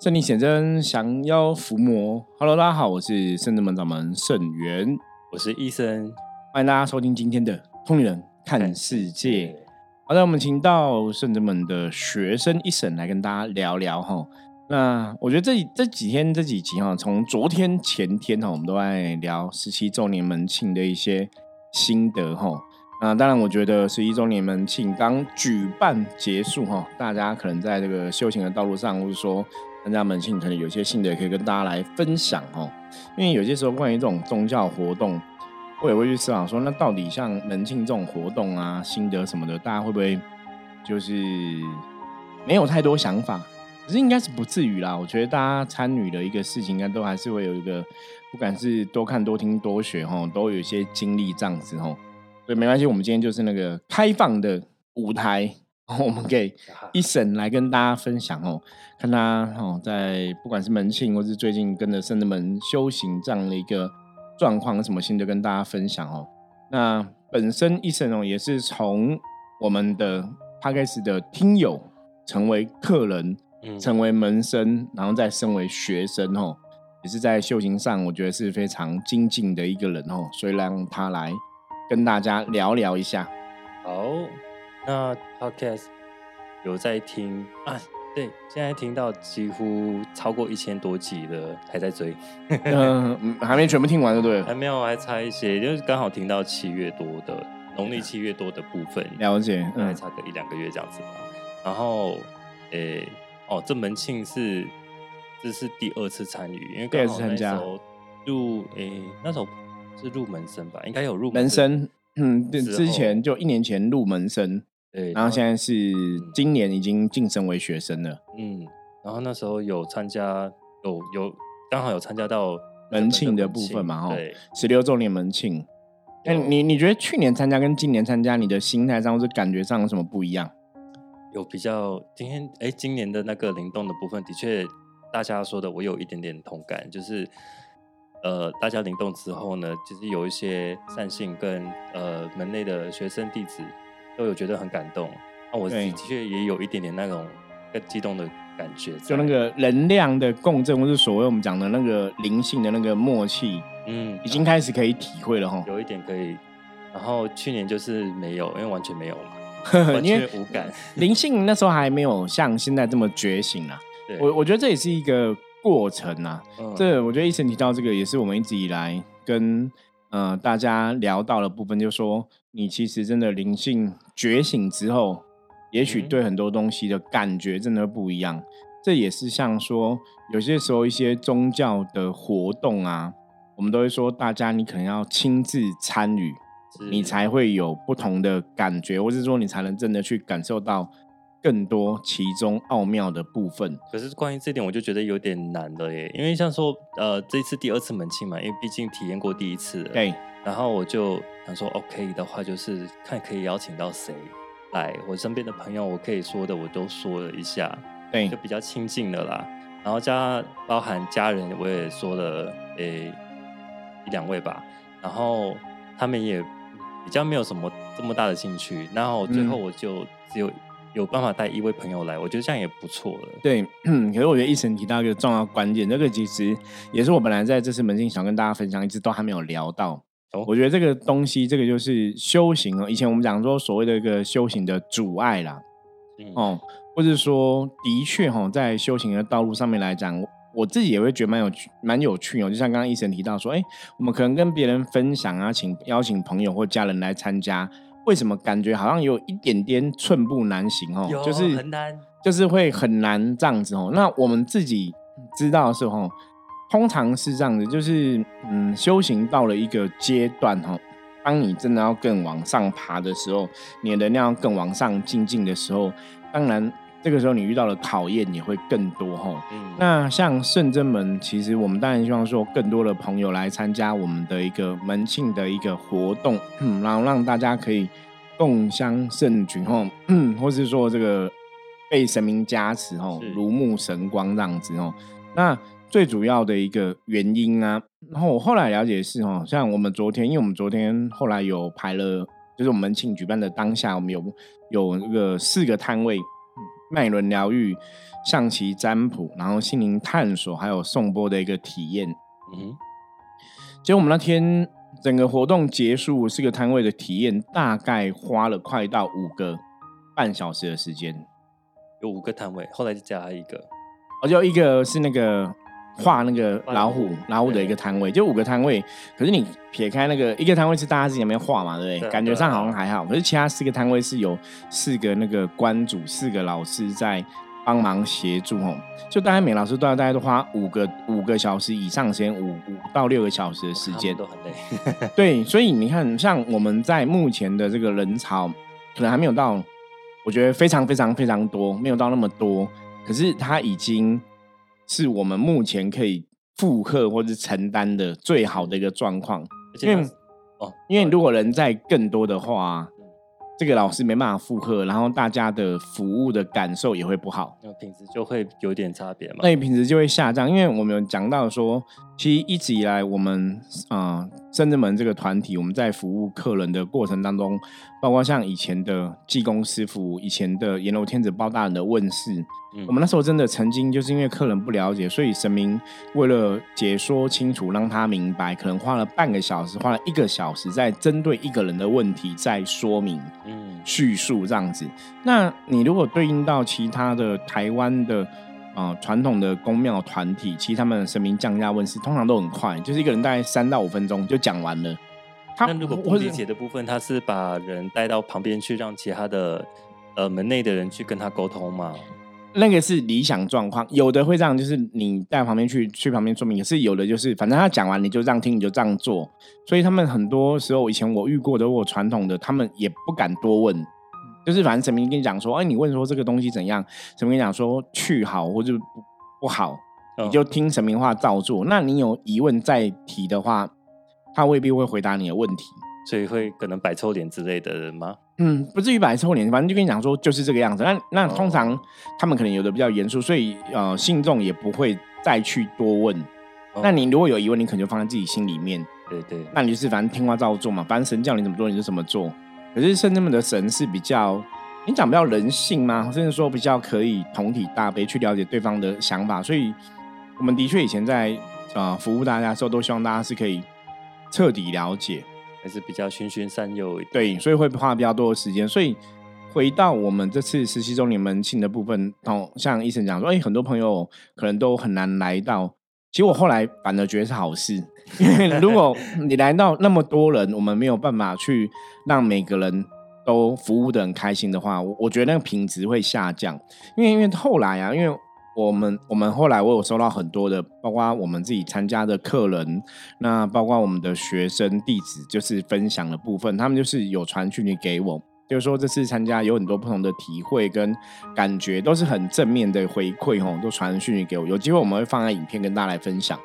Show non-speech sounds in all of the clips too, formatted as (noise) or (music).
圣力显真，降妖伏魔。Hello，大家好，我是圣智门掌门圣元，我是医生，欢迎大家收听今天的《通灵人看世界》。好的，我们请到圣智门的学生一审来跟大家聊聊哈。那我觉得这这几天这几集哈，从昨天前天哈，我们都在聊十七周年门庆的一些心得哈。那当然，我觉得十一周年门庆刚举办结束哈，大家可能在这个修行的道路上，或者说。参加门庆可能有些心得可以跟大家来分享哦，因为有些时候关于这种宗教活动，我也会去思考说，那到底像门庆这种活动啊，心得什么的，大家会不会就是没有太多想法？可是应该是不至于啦。我觉得大家参与的一个事情，应该都还是会有一个，不管是多看多听多学哈，都有一些经历这样子哈。所以没关系，我们今天就是那个开放的舞台。我们给 (laughs) 一审来跟大家分享哦，看他哦，在不管是门庆，或是最近跟着圣德门修行这样的一个状况，什么心得跟大家分享哦。那本身一审哦，也是从我们的 p 开始的听友，成为客人，嗯成为门生，然后再升为学生哦，也是在修行上，我觉得是非常精进的一个人哦，所以让他来跟大家聊聊一下。好。那 podcast 有在听啊？对，现在听到几乎超过一千多集了，还在追。嗯，还没全部听完，对不对？还没有，还差一些，就是刚好听到七月多的农历七月多的部分。了解，还差个一两个月这样子吧。然后，诶，哦，这门庆是这是第二次参与，因为刚好那时候入诶那时候是入门生吧，应该有入门生。嗯，对，之前就一年前入门生。对，然后现在是今年已经晋升为学生了。嗯，然后那时候有参加，有有刚好有参加到门庆的部分嘛，哈，十六周年门庆。哎，你你觉得去年参加跟今年参加，你的心态上或者感觉上有什么不一样？有比较，今天哎，今年的那个灵动的部分，的确大家说的，我有一点点同感，就是呃，大家灵动之后呢，其实有一些善信跟呃门内的学生弟子。都有觉得很感动，那我的确也有一点点那种更激动的感觉，就那个能量的共振，或是所谓我们讲的那个灵性的那个默契，嗯，已经开始可以体会了哈。有一点可以，然后去年就是没有，因为完全没有嘛，(laughs) 完全无感。(laughs) 灵性那时候还没有像现在这么觉醒啊。(laughs) 我我觉得这也是一个过程啊。这我觉得医生提到这个，也是我们一直以来跟。嗯，大家聊到的部分，就说你其实真的灵性觉醒之后，也许对很多东西的感觉真的不一样。这也是像说，有些时候一些宗教的活动啊，我们都会说，大家你可能要亲自参与，你才会有不同的感觉，或是说你才能真的去感受到。更多其中奥妙的部分，可是关于这点，我就觉得有点难了耶。因为像说，呃，这一次第二次门庆嘛，因为毕竟体验过第一次，对。然后我就想说，OK 的话，就是看可以邀请到谁来。我身边的朋友，我可以说的我都说了一下，对，就比较亲近的啦。然后加包含家人，我也说了，诶，一两位吧。然后他们也比较没有什么这么大的兴趣。然后最后我就只有。有办法带一位朋友来，我觉得这样也不错了。对，(clears throat) 可是我觉得医生提到一个重要关键，这个其实也是我本来在这次门禁想跟大家分享，一直都还没有聊到。我觉得这个东西，这个就是修行哦。以前我们讲说所谓的一个修行的阻碍啦，哦，或者说的确哈，在修行的道路上面来讲，我自己也会觉得蛮有趣、蛮有趣哦。就像刚刚医生提到说，哎，我们可能跟别人分享啊，请邀请朋友或家人来参加。为什么感觉好像有一点点寸步难行哦？就是很难，就是会很难这样子哦。那我们自己知道的时候，通常是这样子，就是嗯，修行到了一个阶段哦，当你真的要更往上爬的时候，你的能量更往上进进的时候，当然。这个时候你遇到的考验也会更多哈。那像圣真门，其实我们当然希望说更多的朋友来参加我们的一个门庆的一个活动，然后让大家可以共襄盛举哈，或是说这个被神明加持哈，如沐神光这样子哦。那最主要的一个原因啊，然后我后来了解是哦，像我们昨天，因为我们昨天后来有排了，就是我们门庆举办的当下，我们有有那个四个摊位。脉轮疗愈、象棋占卜，然后心灵探索，还有颂钵的一个体验。嗯，结果我们那天整个活动结束，四个摊位的体验，大概花了快到五个半小时的时间。有五个摊位，后来就加一个，哦，就一个是那个。画那个老虎，老虎的一个摊位，就五个摊位。可是你撇开那个一个摊位是大家自己那边画嘛，对不对？感觉上好像还好。可是其他四个摊位是有四个那个关主，四个老师在帮忙协助哦。就大概每老师都要大概都花五个五个小时以上时间，五五到六个小时的时间都很累。(laughs) (laughs) 对，所以你看，像我们在目前的这个人潮，可能还没有到，我觉得非常非常非常多，没有到那么多。可是他已经。是我们目前可以负荷或者承担的最好的一个状况，因为哦，因为如果人在更多的话。这个老师没办法负荷，然后大家的服务的感受也会不好，那品质就会有点差别嘛。那品质就会下降，因为我们讲到说，其实一直以来我们啊，深圳门这个团体，我们在服务客人的过程当中，包括像以前的济公师傅，以前的阎罗天子包大人的问世，我们那时候真的曾经就是因为客人不了解，所以神明为了解说清楚，让他明白，可能花了半个小时，花了一个小时，在针对一个人的问题在说明。叙述这样子，那你如果对应到其他的台湾的啊传统的宫庙团体，其实他们神明降价问世通常都很快，就是一个人大概三到五分钟就讲完了。他那如果不理解的部分，他是把人带到旁边去，让其他的呃门内的人去跟他沟通吗？那个是理想状况，有的会这样，就是你带旁边去，去旁边说明。可是有的就是，反正他讲完你就这样听，你就这样做。所以他们很多时候，以前我遇过的，我传统的，他们也不敢多问，就是反正神明跟你讲说，哎，你问说这个东西怎样，神明讲说去好或者不不好，你就听神明话照做。那你有疑问再提的话，他未必会回答你的问题。所以会可能摆臭脸之类的人吗？嗯，不至于摆臭脸，反正就跟你讲说就是这个样子。那那通常他们可能有的比较严肃，所以呃信众也不会再去多问。那你如果有疑问，你可能就放在自己心里面。对对，那你就是反正听话照做嘛，反正神叫你怎么做你就怎么做。可是圣人们的神是比较，你讲比较人性吗？甚至说比较可以同体大悲去了解对方的想法。所以我们的确以前在啊服务大家的时候，都希望大家是可以彻底了解。还是比较循循善诱，对，所以会花比较多的时间。所以回到我们这次实习周年门庆的部分，哦，像医生讲说，哎，很多朋友可能都很难来到。其实我后来反而觉得是好事，(laughs) 因为如果你来到那么多人，我们没有办法去让每个人都服务的很开心的话，我我觉得那个品质会下降。因为因为后来啊，因为。我们我们后来我有收到很多的，包括我们自己参加的客人，那包括我们的学生弟子，就是分享的部分，他们就是有传讯息给我，就是说这次参加有很多不同的体会跟感觉，都是很正面的回馈哦，都传讯息给我，有机会我们会放在影片跟大家来分享，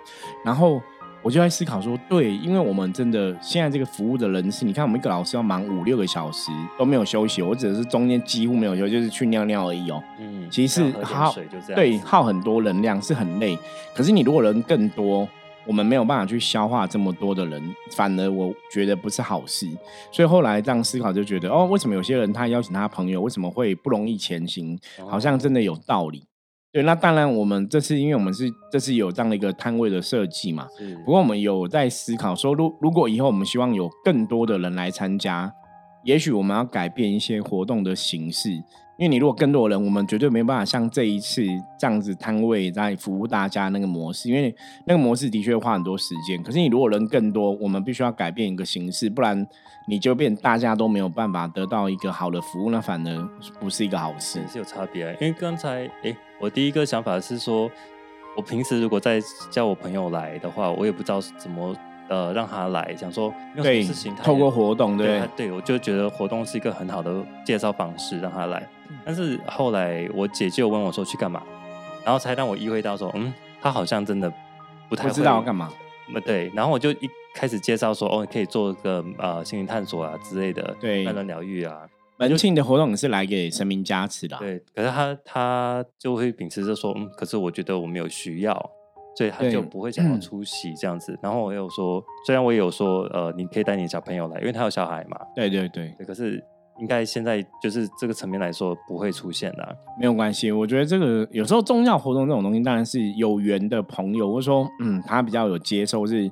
然后。我就在思考说，对，因为我们真的现在这个服务的人士，你看我们一个老师要忙五六个小时都没有休息，我只是中间几乎没有休息，就是去尿尿而已哦。嗯，其实耗对耗很多能量是很累。可是你如果人更多，我们没有办法去消化这么多的人，反而我觉得不是好事。所以后来这样思考，就觉得哦，为什么有些人他邀请他朋友，为什么会不容易前行？好像真的有道理。对，那当然，我们这次因为我们是这次有这样的一个摊位的设计嘛，不过我们有在思考说，如如果以后我们希望有更多的人来参加，也许我们要改变一些活动的形式。因为你如果更多人，我们绝对没办法像这一次这样子摊位在服务大家那个模式，因为那个模式的确花很多时间。可是你如果人更多，我们必须要改变一个形式，不然你就变大家都没有办法得到一个好的服务，那反而不是一个好事。是有差别，因为刚才哎，我第一个想法是说，我平时如果再叫我朋友来的话，我也不知道怎么。呃，让他来，想说有什么事情，透过活动，对对，我就觉得活动是一个很好的介绍方式，让他来。但是后来我姐就问我说去干嘛，然后才让我意会到说，嗯，他好像真的不太知道要干嘛。那对，然后我就一开始介绍说，哦，可以做个呃心灵探索啊之类的，对，慢慢疗愈啊。门庆的活动是来给神明加持的，对。可是他他就会秉持着说，嗯，可是我觉得我没有需要。所以他就不会想要出席这样子，然后我有说，虽然我也有说，呃，你可以带你小朋友来，因为他有小孩嘛。对对对。可是应该现在就是这个层面来说不会出现的。没有关系，我觉得这个有时候宗教活动这种东西，当然是有缘的朋友，或者说嗯，他比较有接受，是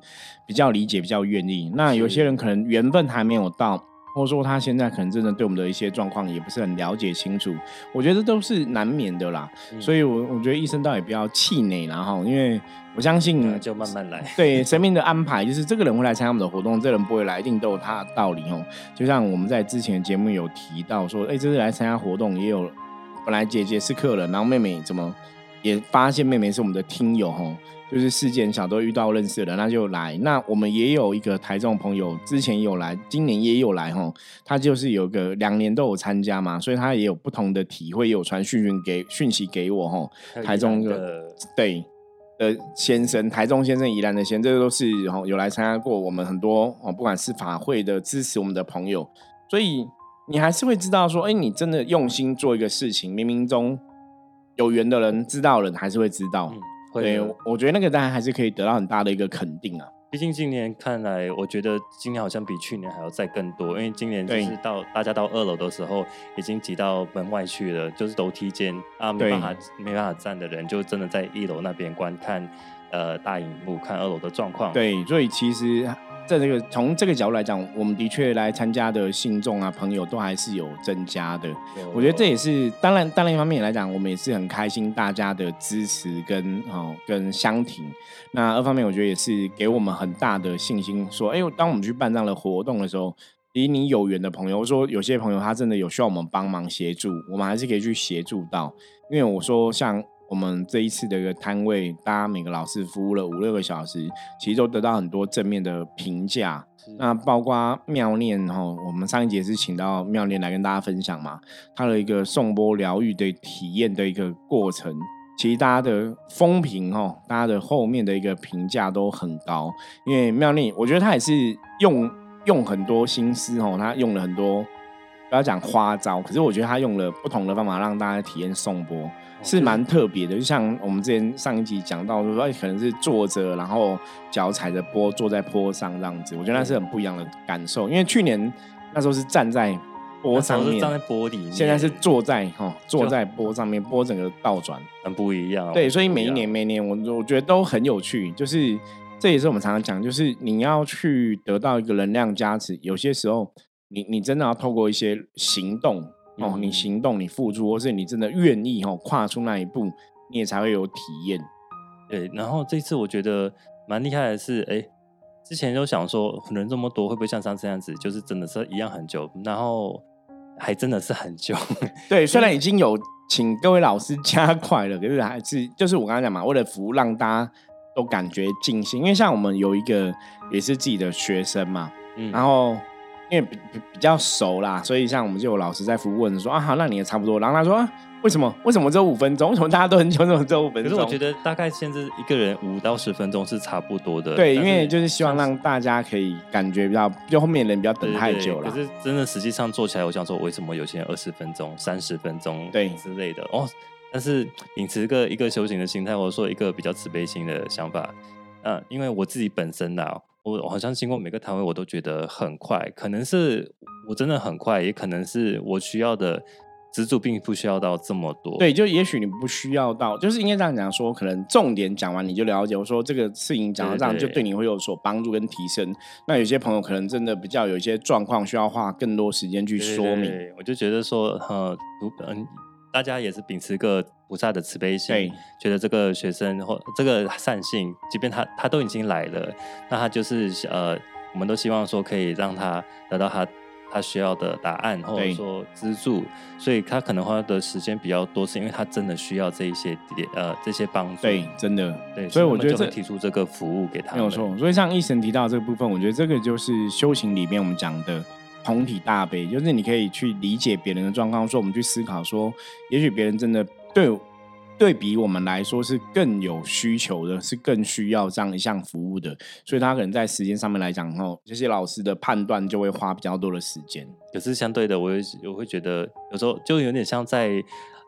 比较理解，比较愿意。那有些人可能缘分还没有到。或者说他现在可能真的对我们的一些状况也不是很了解清楚，我觉得都是难免的啦。所以，我我觉得医生倒也不要气馁，然后，因为我相信就慢慢来。对，生命的安排就是这个人会来参加我们的活动，这人不会来，一定都有他的道理哦。就像我们在之前节目有提到说，哎，这次来参加活动也有本来姐姐是客人，然后妹妹怎么也发现妹妹是我们的听友哦。就是事件小都遇到认识的，那就来。那我们也有一个台中朋友，之前有来，今年也有来哈。他就是有个两年都有参加嘛，所以他也有不同的体会，有传讯讯给讯息给我哈。台中的对的先生，台中先生宜兰的先，这个都是哈有来参加过我们很多哦，不管是法会的支持我们的朋友，所以你还是会知道说，哎，你真的用心做一个事情，冥冥中有缘的人知道人还是会知道。对，我觉得那个当然还是可以得到很大的一个肯定啊。毕竟今年看来，我觉得今年好像比去年还要再更多，因为今年就是到大家到二楼的时候，已经挤到门外去了，就是楼梯间啊，没办法没办法站的人，就真的在一楼那边观看呃大荧幕看二楼的状况。对，所以其实。在这个从这个角度来讲，我们的确来参加的信众啊朋友都还是有增加的。我觉得这也是当然，当然一方面来讲，我们也是很开心大家的支持跟哦跟相挺。那二方面，我觉得也是给我们很大的信心，说哎，当我们去办这样的活动的时候，离你有缘的朋友，说有些朋友他真的有需要我们帮忙协助，我们还是可以去协助到。因为我说像。我们这一次的一个摊位，大家每个老师服务了五六个小时，其实都得到很多正面的评价。那包括妙念哈，我们上一节是请到妙念来跟大家分享嘛，他的一个送波疗愈的体验的一个过程，其实大家的风评哈，大家的后面的一个评价都很高。因为妙念，我觉得他也是用用很多心思哦，他用了很多不要讲花招，可是我觉得他用了不同的方法让大家体验送波。是蛮特别的，就像我们之前上一集讲到，说可能是坐着，然后脚踩着坡，坐在坡上这样子，我觉得那是很不一样的感受。因为去年那时候是站在坡上面，站在坡里面，现在是坐在哈，坐在坡上面，坡整个倒转，很不一样。对，所以每一年每一年，我我觉得都很有趣。就是这也是我们常常讲，就是你要去得到一个能量加持，有些时候你你真的要透过一些行动。哦，你行动，你付出，或是你真的愿意哦，跨出那一步，你也才会有体验。对，然后这次我觉得蛮厉害的是，哎，之前就想说人这么多，会不会像上次这样子，就是真的是一样很久，然后还真的是很久。对，(laughs) 虽然已经有请各位老师加快了，可是还是就是我刚才讲嘛，为了服务让大家都感觉尽兴，因为像我们有一个也是自己的学生嘛，嗯，然后。因为比比比较熟啦，所以像我们就有老师在服问说啊，好，那你也差不多。然后他说，为什么？为什么只有五分钟？为什么大家都很久？为什么只有五分钟？可是我觉得大概限制一个人五到十分钟是差不多的。对，因为就是希望让大家可以感觉比较，就后面人不要等太久了。可是真的实际上做起来，我想说，为什么有些人二十分钟、三十分钟对之类的哦？但是秉持个一个修行的心态，或者说一个比较慈悲心的想法，嗯，因为我自己本身呐。我好像经过每个摊位，我都觉得很快。可能是我真的很快，也可能是我需要的资助并不需要到这么多。对，就也许你不需要到，就是应该这样讲说，可能重点讲完你就了解。我说这个事情讲到这样，就对你会有所帮助跟提升。那有些朋友可能真的比较有一些状况，需要花更多时间去说明。我就觉得说，呃，嗯。大家也是秉持个菩萨的慈悲心，觉得这个学生或这个善性，即便他他都已经来了，那他就是呃，我们都希望说可以让他得到他他需要的答案，或者说资助，所以他可能花的时间比较多，是因为他真的需要这一些呃这些帮助。对，真的对，所以我觉得这提出这个服务给他没有错。所以像医生提到这个部分，我觉得这个就是修行里面我们讲的。同体大悲，就是你可以去理解别人的状况，说我们去思考，说也许别人真的对对比我们来说是更有需求的，是更需要这样一项服务的，所以他可能在时间上面来讲，后，这些老师的判断就会花比较多的时间。可是相对的，我我会觉得有时候就有点像在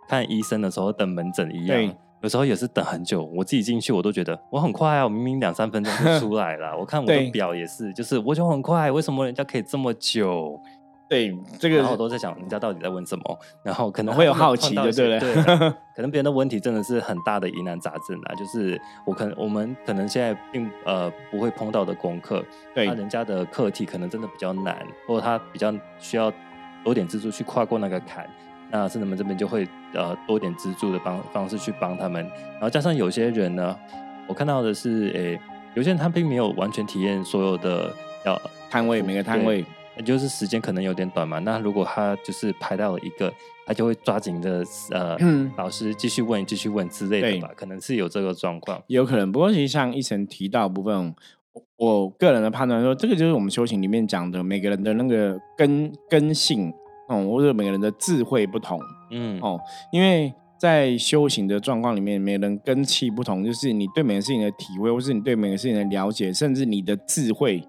看医生的时候等门诊一样。有时候也是等很久，我自己进去我都觉得我很快啊，我明明两三分钟就出来了。(laughs) 我看我的表也是，就是我就很快，为什么人家可以这么久？对，这个然后我都在想人家到底在问什么，然后可能会有好奇的对不对对，(laughs) 可能别人的问题真的是很大的疑难杂症啊，就是我可能我们可能现在并呃不会碰到的功课，对那人家的课题可能真的比较难，或者他比较需要多点资助去跨过那个坎。那圣人们这边就会呃多点资助的帮方式去帮他们，然后加上有些人呢，我看到的是，诶，有些人他并没有完全体验所有的要摊位每个摊位，那就是时间可能有点短嘛。那如果他就是排到了一个，他就会抓紧的呃，嗯老师继续问、继续问之类的吧，可能是有这个状况。也有可能。不过其实像医生提到部分，我我个人的判断说，这个就是我们修行里面讲的每个人的那个根根性，哦、或者每个人的智慧不同。嗯，哦，因为在修行的状况里面，每个人根气不同，就是你对每个事情的体会，或是你对每个事情的了解，甚至你的智慧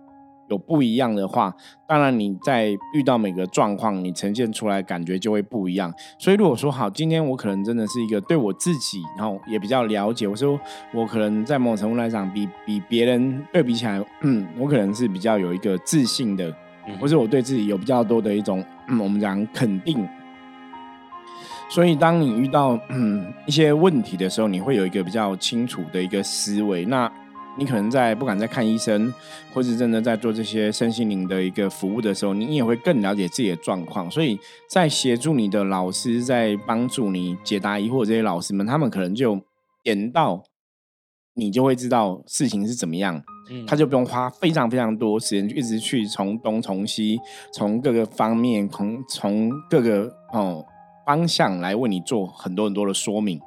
有不一样的话，当然你在遇到每个状况，你呈现出来感觉就会不一样。所以如果说好，今天我可能真的是一个对我自己，然后也比较了解，我说我可能在某种程度来讲，比比别人对比起来，嗯，我可能是比较有一个自信的，嗯或是我对自己有比较多的一种，嗯、我们讲肯定。所以，当你遇到嗯一些问题的时候，你会有一个比较清楚的一个思维。那你可能在不管在看医生，或是真的在做这些身心灵的一个服务的时候，你也会更了解自己的状况。所以在协助你的老师，在帮助你解答疑惑这些老师们，他们可能就点到你就会知道事情是怎么样。嗯他就不用花非常非常多时间，就一直去从东从西，从各个方面，从从各个哦方向来为你做很多很多的说明。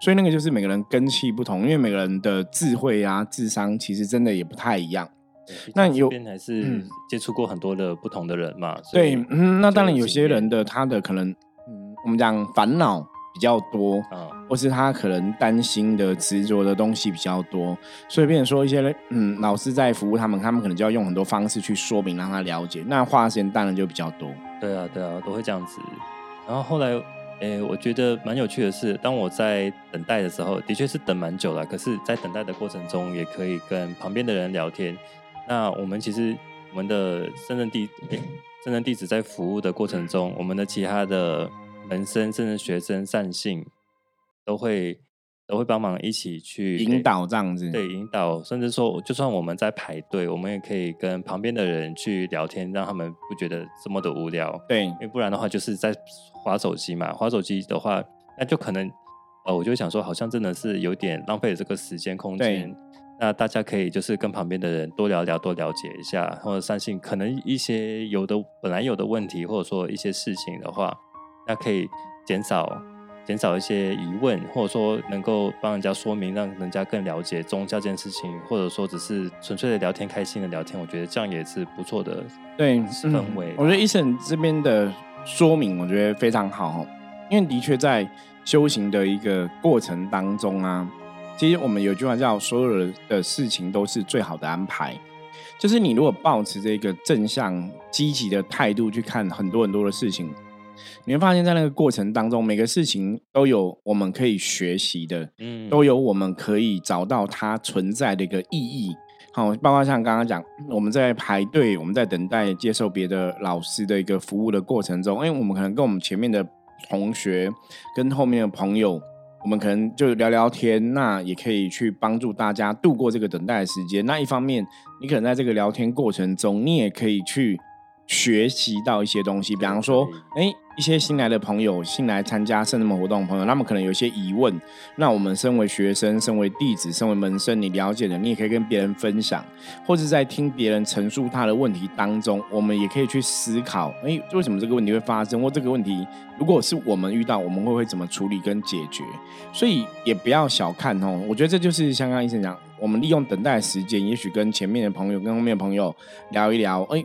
所以那个就是每个人根气不同，因为每个人的智慧啊、智商其实真的也不太一样。那有还是嗯接触过很多的不同的人嘛，对，嗯，那当然有些人的他的可能，嗯，我们讲烦恼比较多，啊，或是他可能担心的、执着的东西比较多，所以变成说一些嗯老师在服务他们，他们可能就要用很多方式去说明，让他了解，那花的时间当然就比较多。对啊，对啊，都会这样子。然后后来，诶，我觉得蛮有趣的是，当我在等待的时候，的确是等蛮久了。可是，在等待的过程中，也可以跟旁边的人聊天。那我们其实我们的圣人弟，诶圣人弟子在服务的过程中，我们的其他的门生、甚至学生、善信，都会都会帮忙一起去引导这样子，对，引导，甚至说，就算我们在排队，我们也可以跟旁边的人去聊天，让他们不觉得这么的无聊。对因为不然的话，就是在划手机嘛。划手机的话，那就可能，呃，我就想说，好像真的是有点浪费了这个时间空对间。那大家可以就是跟旁边的人多聊聊，多了解一下，或者相信可能一些有的本来有的问题，或者说一些事情的话，那可以减少减少一些疑问，或者说能够帮人家说明，让人家更了解宗教这件事情，或者说只是纯粹的聊天、开心的聊天，我觉得这样也是不错的。对氛围我觉得医生这边的说明，我觉得非常好哦，因为的确在修行的一个过程当中啊，其实我们有句话叫“所有的事情都是最好的安排”，就是你如果保持这个正向、积极的态度去看很多很多的事情，你会发现在那个过程当中，每个事情都有我们可以学习的，嗯，都有我们可以找到它存在的一个意义。好，包括像刚刚讲，我们在排队，我们在等待接受别的老师的一个服务的过程中，因为我们可能跟我们前面的同学、跟后面的朋友，我们可能就聊聊天，那也可以去帮助大家度过这个等待的时间。那一方面，你可能在这个聊天过程中，你也可以去学习到一些东西，比方说，哎，一些新来的朋友，新来参加圣人们活动的朋友，他们可能有些疑问，那我们身为学生、身为弟子、身为门生，你了解的，你也可以跟别人分享，或者在听别人陈述他的问题当中，我们也可以去思考，哎，为什么这个问题会发生，或这个问题如果是我们遇到，我们会会怎么处理跟解决？所以也不要小看哦，我觉得这就是像刚医生讲，我们利用等待的时间，也许跟前面的朋友、跟后面的朋友聊一聊，哎。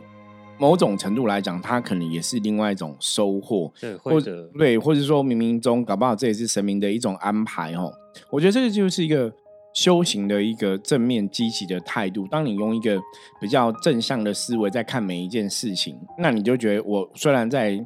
某种程度来讲，它可能也是另外一种收获，对，或或者对，或者说冥冥中搞不好这也是神明的一种安排哦。我觉得这个就是一个修行的一个正面积极的态度。当你用一个比较正向的思维在看每一件事情，那你就觉得我虽然在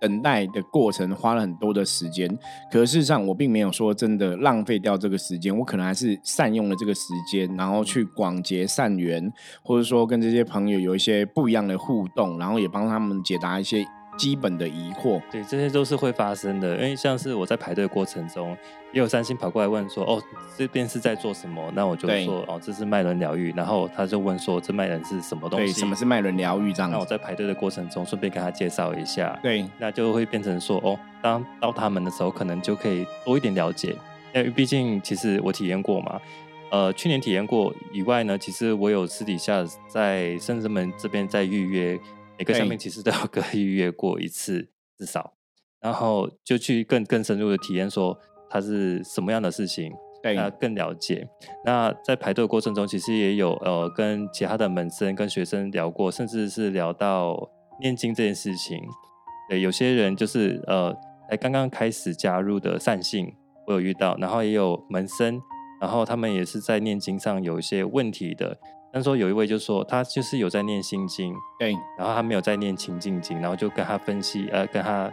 等待的过程花了很多的时间，可事实上我并没有说真的浪费掉这个时间，我可能还是善用了这个时间，然后去广结善缘，或者说跟这些朋友有一些不一样的互动，然后也帮他们解答一些基本的疑惑。对，这些都是会发生的，因为像是我在排队过程中，也有三星跑过来问说：“哦，这边是在做什么？”那我就说：“哦，这是脉轮疗愈。”然后他就问说：“这脉轮是什么东西？”对，什么是脉轮疗愈？这样。那我在排队的过程中，顺便跟他介绍一下。对，那就会变成说：“哦，当到他们的时候，可能就可以多一点了解。”因为毕竟，其实我体验过嘛。呃，去年体验过以外呢，其实我有私底下在圣人门这边在预约，每个下面其实都要个预约过一次至少，然后就去更更深入的体验，说它是什么样的事情，对，更了解。那在排队的过程中，其实也有呃跟其他的门生跟学生聊过，甚至是聊到念经这件事情。对，有些人就是呃才刚刚开始加入的善信，我有遇到，然后也有门生。然后他们也是在念经上有一些问题的，但说有一位就说他就是有在念心经，对，然后他没有在念清净经，然后就跟他分析，呃，跟他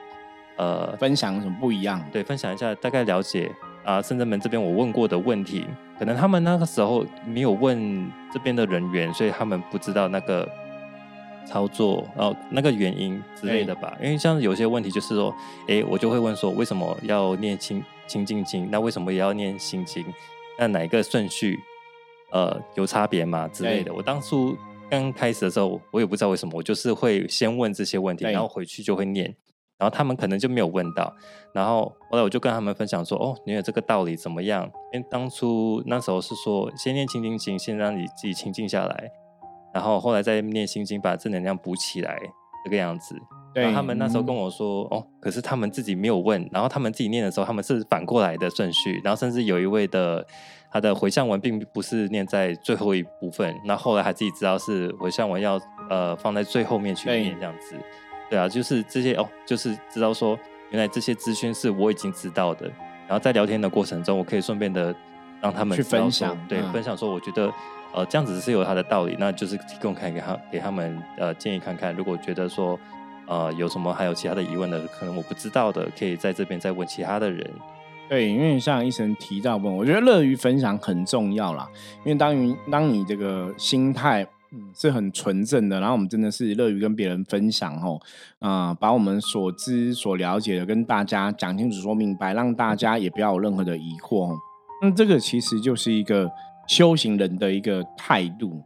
呃分享什么不一样？对，分享一下，大概了解啊，圣者门这边我问过的问题，可能他们那个时候没有问这边的人员，所以他们不知道那个操作，然后那个原因之类的吧。因为像有些问题就是说，哎，我就会问说，为什么要念清清净经？那为什么也要念心经？那哪一个顺序，呃，有差别吗之类的？我当初刚开始的时候，我也不知道为什么，我就是会先问这些问题，然后回去就会念，然后他们可能就没有问到，然后后来我就跟他们分享说：“哦，你有这个道理怎么样？因为当初那时候是说先念清净经，先让你自己清静下来，然后后来再念心经，把正能量补起来，这个样子。”然后他们那时候跟我说：“哦，可是他们自己没有问，然后他们自己念的时候，他们是反过来的顺序，然后甚至有一位的他的回向文并不是念在最后一部分，那后来还自己知道是回向文要呃放在最后面去念这样子。对啊，就是这些哦，就是知道说原来这些资讯是我已经知道的，然后在聊天的过程中，我可以顺便的让他们去分享，对，分享说我觉得呃这样子是有它的道理，那就是提供看给他给他们呃建议看看，如果觉得说。”呃，有什么还有其他的疑问的，可能我不知道的，可以在这边再问其他的人。对，因为像医生提到问，我觉得乐于分享很重要啦。因为当于当你这个心态嗯是很纯正的，然后我们真的是乐于跟别人分享哦，啊，把我们所知所了解的跟大家讲清楚、说明白，让大家也不要有任何的疑惑。那这个其实就是一个修行人的一个态度。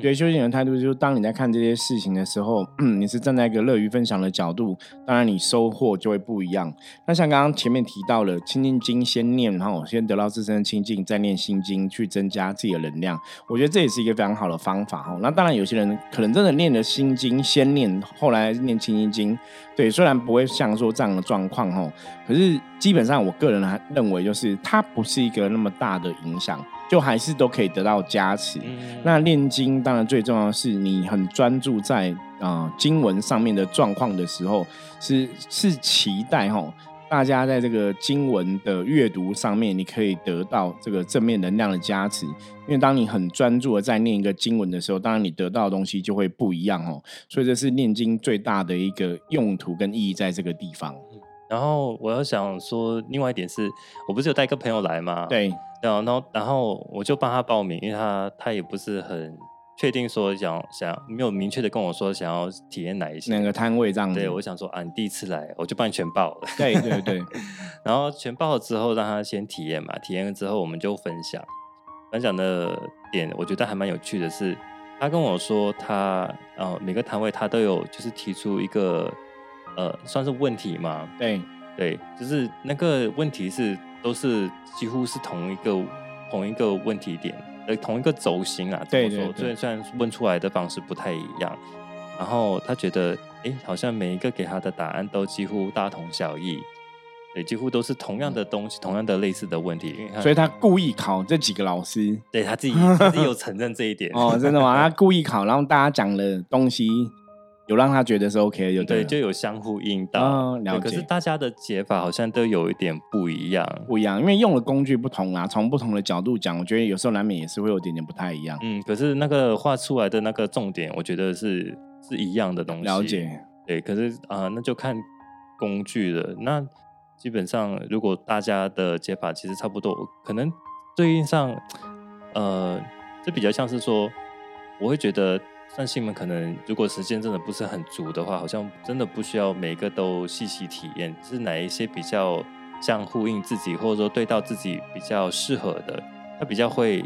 对修行人的态度，就是当你在看这些事情的时候，你是站在一个乐于分享的角度，当然你收获就会不一样。那像刚刚前面提到了清净经先念，然后先得到自身的清净，再念心经去增加自己的能量。我觉得这也是一个非常好的方法哈。那当然有些人可能真的念了心经先念，后来念清净经，对，虽然不会像说这样的状况哈，可是基本上我个人还认为就是它不是一个那么大的影响。就还是都可以得到加持。那念经当然最重要的是你很专注在啊经文上面的状况的时候，是是期待哈大家在这个经文的阅读上面，你可以得到这个正面能量的加持。因为当你很专注的在念一个经文的时候，当然你得到的东西就会不一样哦。所以这是念经最大的一个用途跟意义在这个地方。然后我要想说，另外一点是我不是有带一个朋友来吗？对。然后，然后我就帮他报名，因为他他也不是很确定说想想没有明确的跟我说想要体验哪一些那个摊位这样。对，我想说啊，你第一次来，我就帮你全报了。对对对。(laughs) 然后全报了之后，让他先体验嘛，体验了之后我们就分享。分享的点我觉得还蛮有趣的是，他跟我说他呃每个摊位他都有就是提出一个呃算是问题嘛。对对，就是那个问题是。都是几乎是同一个同一个问题点，呃，同一个轴心啊。对对对。虽然虽然问出来的方式不太一样，然后他觉得，哎，好像每一个给他的答案都几乎大同小异，对，几乎都是同样的东西，同样的类似的问题。所以他故意考这几个老师，对他自己自己有承认这一点。哦，真的吗？他故意考，然后大家讲的东西。有让他觉得是 OK，有对，就有相互应到。了解。可是大家的解法好像都有一点不一样，不一样，因为用的工具不同啊。从不同的角度讲，我觉得有时候难免也是会有点点不太一样。嗯，可是那个画出来的那个重点，我觉得是是一样的东西。了解。对，可是啊，那就看工具了。那基本上，如果大家的解法其实差不多，可能对应上，呃，这比较像是说，我会觉得。善信们可能如果时间真的不是很足的话，好像真的不需要每个都细细体验，是哪一些比较像呼应自己，或者说对到自己比较适合的，他比较会。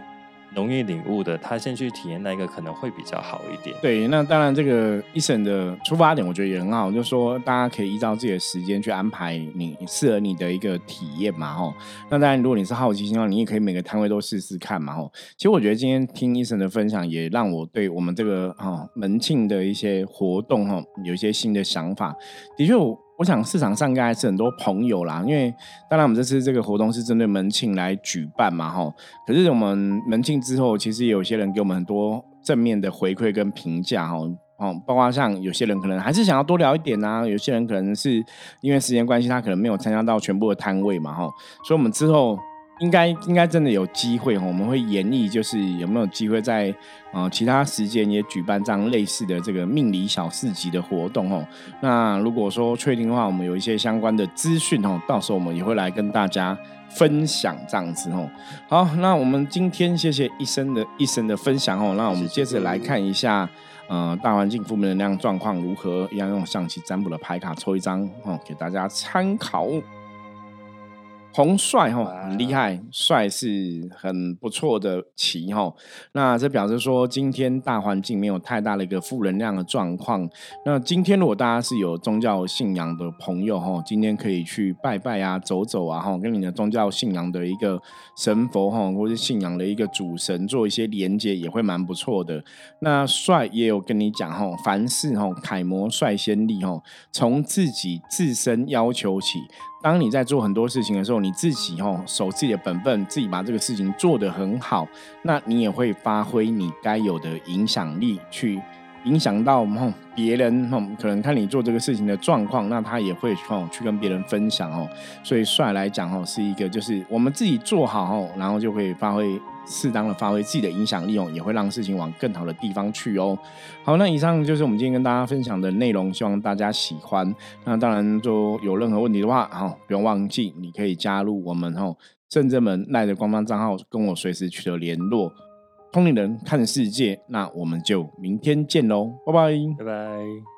容易领悟的，他先去体验那个可能会比较好一点。对，那当然这个一审的出发点我觉得也很好，就是说大家可以依照自己的时间去安排你适合你的一个体验嘛，吼。那当然如果你是好奇心的话，你也可以每个摊位都试试看嘛，吼。其实我觉得今天听医生的分享，也让我对我们这个哈门庆的一些活动哈有一些新的想法。的确我。我想市场上应该还是很多朋友啦，因为当然我们这次这个活动是针对门庆来举办嘛，哈。可是我们门庆之后，其实有些人给我们很多正面的回馈跟评价，哈，哦，包括像有些人可能还是想要多聊一点啊，有些人可能是因为时间关系，他可能没有参加到全部的摊位嘛，哈。所以我们之后。应该应该真的有机会哈，我们会演绎，就是有没有机会在呃其他时间也举办这样类似的这个命理小四级的活动哦。那如果说确定的话，我们有一些相关的资讯哦，到时候我们也会来跟大家分享这样子哦。好，那我们今天谢谢医生的医生的分享哦。那我们接着来看一下呃大环境负面能量状况如何，一样用象棋占卜的牌卡抽一张哦，给大家参考。红帅哈很厉害，帅是很不错的棋哈。那这表示说今天大环境没有太大的一个负能量的状况。那今天如果大家是有宗教信仰的朋友哈，今天可以去拜拜啊，走走啊哈，跟你的宗教信仰的一个神佛哈，或者信仰的一个主神做一些连接，也会蛮不错的。那帅也有跟你讲哈，凡事哈楷模率先立哈，从自己自身要求起。当你在做很多事情的时候，你自己吼守自己的本分，自己把这个事情做得很好，那你也会发挥你该有的影响力，去影响到吼别人吼可能看你做这个事情的状况，那他也会吼去跟别人分享哦。所以帅来讲吼是一个，就是我们自己做好哦，然后就会发挥。适当的发挥自己的影响力哦，也会让事情往更好的地方去哦。好，那以上就是我们今天跟大家分享的内容，希望大家喜欢。那当然，就有任何问题的话，哈，不用忘记，你可以加入我们哈圣正门赖的官方账号，跟我随时取得联络。聪明人看世界，那我们就明天见喽，拜拜，拜拜。